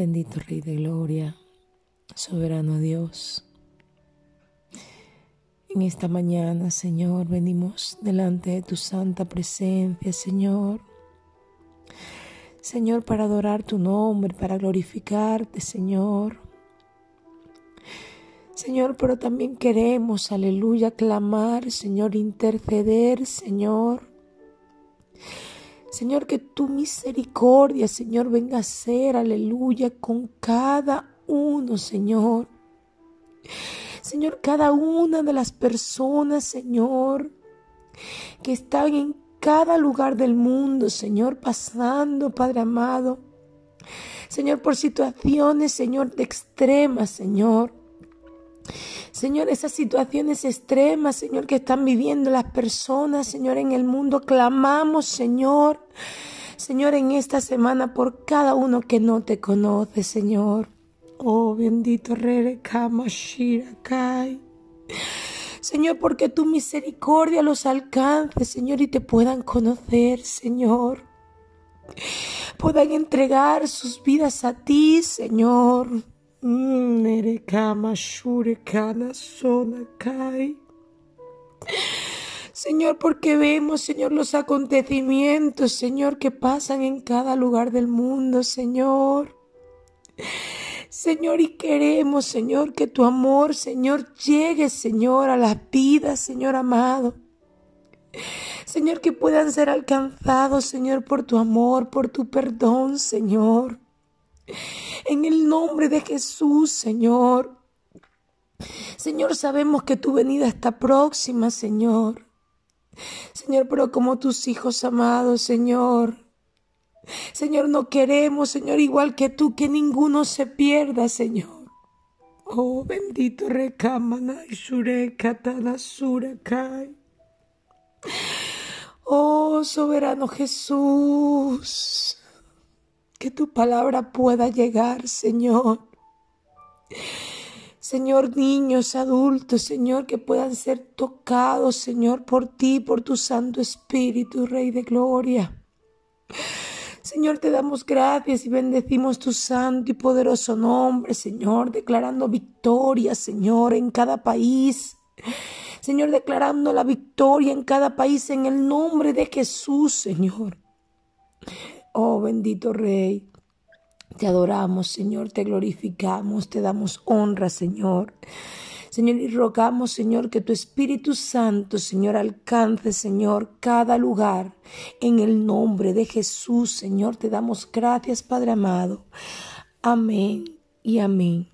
bendito Rey de Gloria, soberano Dios. En esta mañana, Señor, venimos delante de tu santa presencia, Señor. Señor, para adorar tu nombre, para glorificarte, Señor. Señor, pero también queremos, aleluya, clamar, Señor, interceder, Señor Señor, que tu misericordia, Señor, venga a ser, aleluya, con cada uno, Señor. Señor, cada una de las personas, Señor, que están en cada lugar del mundo, Señor, pasando, Padre amado. Señor, por situaciones, Señor, de extremas, Señor. Señor, esas situaciones extremas, Señor, que están viviendo las personas, Señor, en el mundo, clamamos, Señor, Señor, en esta semana por cada uno que no te conoce, Señor. Oh, bendito Rere. Señor, porque tu misericordia los alcance, Señor, y te puedan conocer, Señor. Puedan entregar sus vidas a ti, Señor. Señor, porque vemos, Señor, los acontecimientos, Señor, que pasan en cada lugar del mundo, Señor. Señor, y queremos, Señor, que tu amor, Señor, llegue, Señor, a las vidas, Señor amado. Señor, que puedan ser alcanzados, Señor, por tu amor, por tu perdón, Señor. En el nombre de Jesús, Señor. Señor, sabemos que tu venida está próxima, Señor. Señor, pero como tus hijos amados, Señor. Señor, no queremos, Señor, igual que tú, que ninguno se pierda, Señor. Oh, bendito Rekamana Katana Surakai. Oh, soberano Jesús que tu palabra pueda llegar, Señor. Señor, niños, adultos, Señor, que puedan ser tocados, Señor, por ti, por tu Santo Espíritu, Rey de Gloria. Señor, te damos gracias y bendecimos tu santo y poderoso nombre, Señor, declarando victoria, Señor, en cada país. Señor, declarando la victoria en cada país en el nombre de Jesús, Señor. Oh bendito Rey, te adoramos, Señor, te glorificamos, te damos honra, Señor. Señor, y rogamos, Señor, que tu Espíritu Santo, Señor, alcance, Señor, cada lugar. En el nombre de Jesús, Señor, te damos gracias, Padre amado. Amén y amén.